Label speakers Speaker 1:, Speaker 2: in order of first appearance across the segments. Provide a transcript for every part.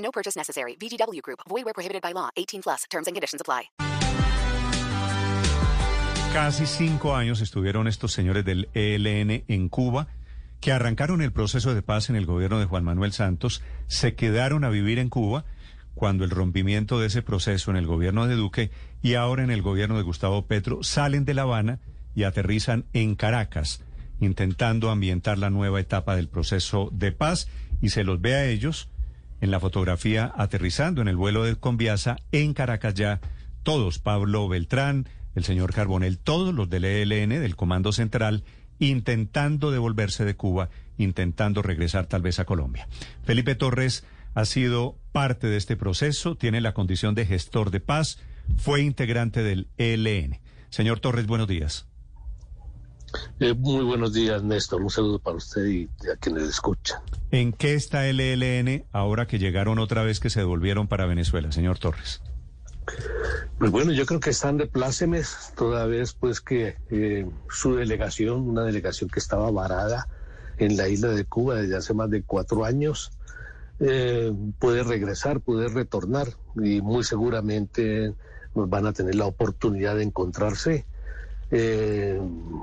Speaker 1: No purchase necessary. VGW Group. Void where prohibited by law. 18 plus. Terms and conditions apply.
Speaker 2: Casi cinco años estuvieron estos señores del ELN en Cuba, que arrancaron el proceso de paz en el gobierno de Juan Manuel Santos, se quedaron a vivir en Cuba cuando el rompimiento de ese proceso en el gobierno de Duque y ahora en el gobierno de Gustavo Petro salen de La Habana y aterrizan en Caracas, intentando ambientar la nueva etapa del proceso de paz y se los ve a ellos en la fotografía aterrizando en el vuelo de Conviasa en Caracas ya todos, Pablo Beltrán, el señor Carbonel, todos los del ELN, del Comando Central, intentando devolverse de Cuba, intentando regresar tal vez a Colombia. Felipe Torres ha sido parte de este proceso, tiene la condición de gestor de paz, fue integrante del ELN. Señor Torres, buenos días.
Speaker 3: Eh, muy buenos días, Néstor. Un saludo para usted y a quienes escuchan.
Speaker 2: ¿En qué está el ELN ahora que llegaron otra vez que se devolvieron para Venezuela, señor Torres?
Speaker 3: Pues bueno, yo creo que están de plácemes, toda vez pues que eh, su delegación, una delegación que estaba varada en la isla de Cuba desde hace más de cuatro años, eh, puede regresar, puede retornar y muy seguramente van a tener la oportunidad de encontrarse eh,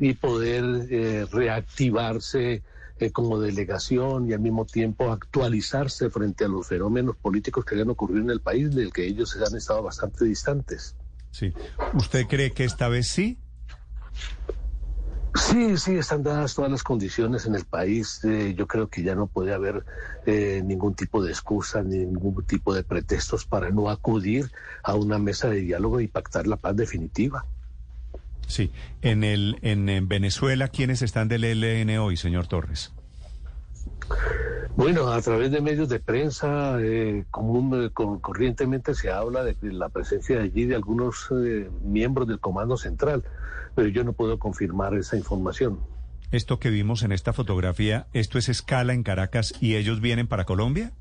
Speaker 3: y poder eh, reactivarse eh, como delegación y al mismo tiempo actualizarse frente a los fenómenos políticos que han ocurrido en el país, del que ellos han estado bastante distantes.
Speaker 2: Sí. ¿Usted cree que esta vez sí?
Speaker 3: Sí, sí, están dadas todas las condiciones en el país. Eh, yo creo que ya no puede haber eh, ningún tipo de excusa, ningún tipo de pretextos para no acudir a una mesa de diálogo y pactar la paz definitiva.
Speaker 2: Sí. En, el, en, en Venezuela, ¿quiénes están del ELN hoy, señor Torres?
Speaker 3: Bueno, a través de medios de prensa, eh, común, eh, con, corrientemente se habla de la presencia allí de algunos eh, miembros del Comando Central, pero yo no puedo confirmar esa información.
Speaker 2: Esto que vimos en esta fotografía, ¿esto es escala en Caracas y ellos vienen para Colombia?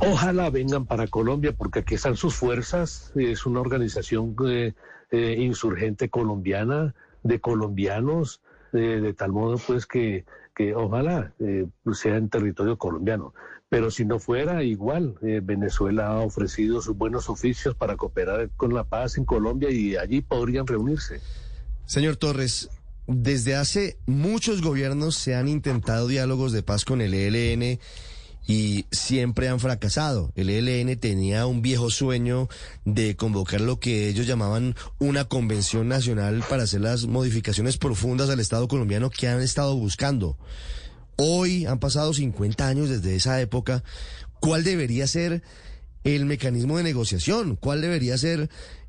Speaker 3: Ojalá vengan para Colombia porque aquí están sus fuerzas. Es una organización eh, eh, insurgente colombiana de colombianos, eh, de tal modo pues que, que ojalá eh, sea en territorio colombiano. Pero si no fuera igual, Venezuela ha ofrecido sus buenos oficios para cooperar con la paz en Colombia y allí podrían reunirse.
Speaker 4: Señor Torres, desde hace muchos gobiernos se han intentado diálogos de paz con el ELN y siempre han fracasado. El ELN tenía un viejo sueño de convocar lo que ellos llamaban una convención nacional para hacer las modificaciones profundas al Estado colombiano que han estado buscando. Hoy han pasado 50 años desde esa época. ¿Cuál debería ser el mecanismo de negociación? ¿Cuál debería ser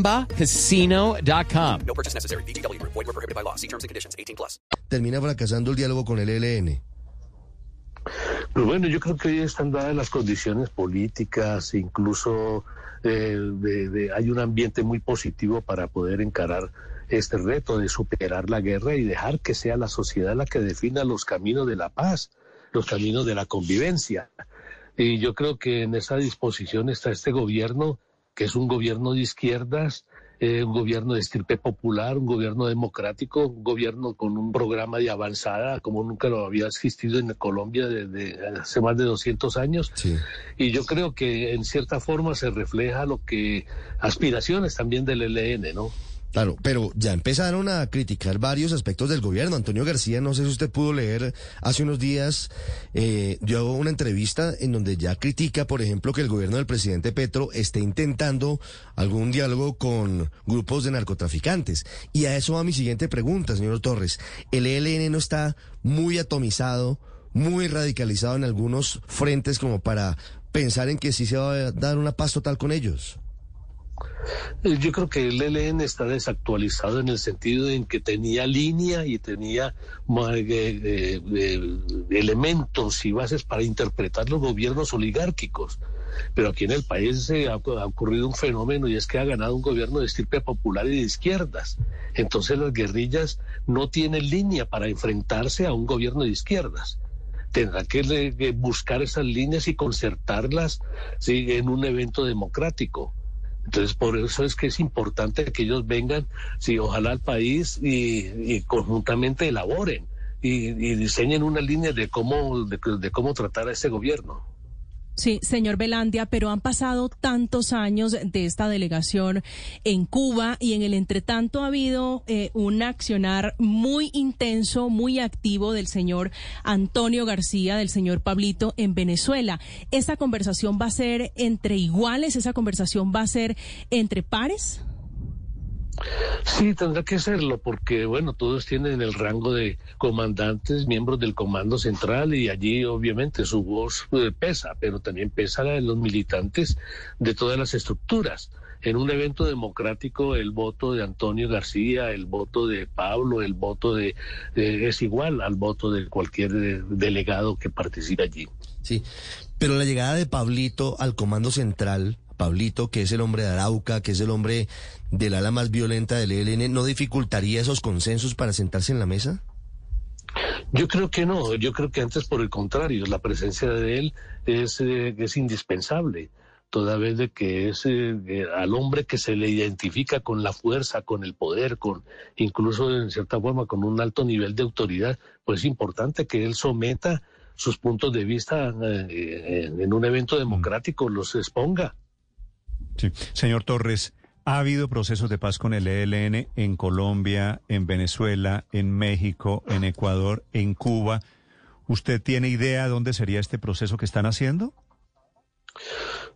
Speaker 5: chumbacasino.com.
Speaker 1: No purchase necessary. Group. Void where prohibited by law. See terms and conditions. 18 plus.
Speaker 4: termina fracasando el diálogo con el ELN.
Speaker 3: Pues bueno, yo creo que hoy están dadas las condiciones políticas, incluso eh, de- de- hay un ambiente muy positivo para poder encarar este reto de superar la guerra y dejar que sea la sociedad la que defina los caminos de la paz, los caminos de la convivencia. Y yo creo que en esa disposición está este gobierno, que es un gobierno de izquierdas, eh, un gobierno de estirpe popular, un gobierno democrático, un gobierno con un programa de avanzada como nunca lo había existido en Colombia desde hace más de 200 años.
Speaker 4: Sí.
Speaker 3: Y yo creo que en cierta forma se refleja lo que aspiraciones también del ELN, ¿no?
Speaker 4: Claro, pero ya empezaron a criticar varios aspectos del gobierno. Antonio García, no sé si usted pudo leer hace unos días, eh, dio una entrevista en donde ya critica, por ejemplo, que el gobierno del presidente Petro esté intentando algún diálogo con grupos de narcotraficantes. Y a eso va mi siguiente pregunta, señor Torres. ¿El ELN no está muy atomizado, muy radicalizado en algunos frentes como para pensar en que sí se va a dar una paz total con ellos?
Speaker 3: Eh, yo creo que el ELN está desactualizado en el sentido en que tenía línea y tenía eh, eh, elementos y bases para interpretar los gobiernos oligárquicos. Pero aquí en el país ha, ha, ocurrido un fenómeno y es que ha ganado un gobierno de estirpe popular y de izquierdas. Entonces las guerrillas no tienen línea para enfrentarse a un gobierno de izquierdas tendrá que buscar esas líneas y concertarlas en un evento democrático. Entonces, por eso es que es importante que ellos vengan, sí, ojalá al país y, conjuntamente elaboren y, diseñen una línea de cómo, de cómo tratar a ese gobierno.
Speaker 6: Sí, señor Belandia, pero han pasado tantos años de esta delegación en Cuba y en el entretanto ha habido eh, un accionar muy intenso, muy activo del señor Antonio García, del señor Pablito en Venezuela. ¿Esa conversación va a ser entre iguales? ¿Esa conversación va a ser entre pares?
Speaker 3: Sí, tendrá que serlo, porque bueno, todos tienen el rango de comandantes, miembros del Comando Central, y allí obviamente su voz eh, pesa, pero también pesa la de los militantes de todas las estructuras. En un evento democrático, el voto de Antonio García, el voto de Pablo, el voto de, es igual al voto de cualquier eh, delegado que participe allí.
Speaker 4: Sí, pero la llegada de Pablito al Comando Central Pablito, que es el hombre de Arauca, que es el hombre del ala más violenta del ELN, ¿no dificultaría esos consensos para sentarse en la mesa?
Speaker 3: Yo creo que no, yo creo que antes por el contrario, la presencia de él es, eh, es indispensable, toda vez de que es eh, eh, al hombre que se le identifica con la fuerza, con el poder, con incluso en cierta forma con un alto nivel de autoridad, pues es importante que él someta sus puntos de vista en un evento democrático, los exponga.
Speaker 2: Sí. Señor Torres, ¿ha habido procesos de paz con el ELN en Colombia, en Venezuela, en México, en Ecuador, en Cuba? ¿Usted tiene idea de dónde sería este proceso que están haciendo?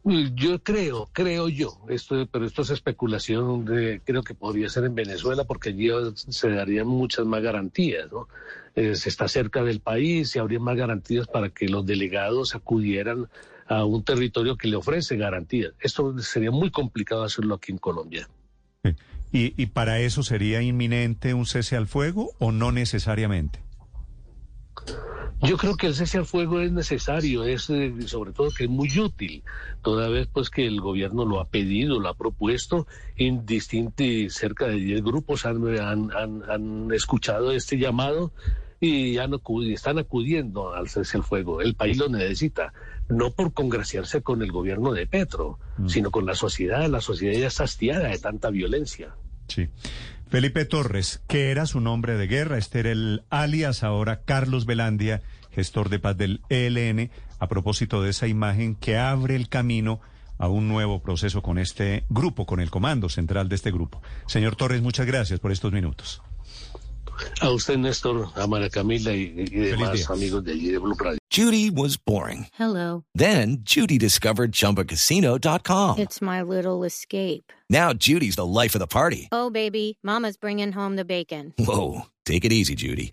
Speaker 3: Yo creo, creo yo, esto, pero esto es especulación, de, creo que podría ser en Venezuela porque allí se darían muchas más garantías, ¿no? Eh, se está cerca del país y habría más garantías para que los delegados acudieran a un territorio que le ofrece garantías. Esto sería muy complicado hacerlo aquí en Colombia.
Speaker 2: ¿Y, ¿Y para eso sería inminente un cese al fuego o no necesariamente?
Speaker 3: Yo creo que el cese al fuego es necesario, es eh, sobre todo que es muy útil, toda vez pues que el gobierno lo ha pedido, lo ha propuesto, en distintos, cerca de 10 grupos han, han, han escuchado este llamado y ya no están acudiendo al cese al fuego. El país lo necesita, no por congraciarse con el gobierno de Petro, mm. sino con la sociedad. La sociedad ya está hastiada de tanta violencia.
Speaker 2: Sí. Felipe Torres, ¿qué era su nombre de guerra? Este era el alias ahora Carlos Velandia, gestor de paz del ELN, a propósito de esa imagen que abre el camino a un nuevo proceso con este grupo, con el comando central de este grupo. Señor Torres, muchas gracias por estos minutos.
Speaker 3: A usted, Néstor, a María Camila y, y demás amigos de allí de Blue Radio.
Speaker 7: Judy was boring.
Speaker 8: Hello.
Speaker 7: Then, Judy discovered ChumbaCasino.com.
Speaker 8: It's my little escape.
Speaker 7: Now, Judy's the life of the party.
Speaker 8: Oh, baby, mama's bringing home the bacon.
Speaker 7: Whoa, take it easy, Judy.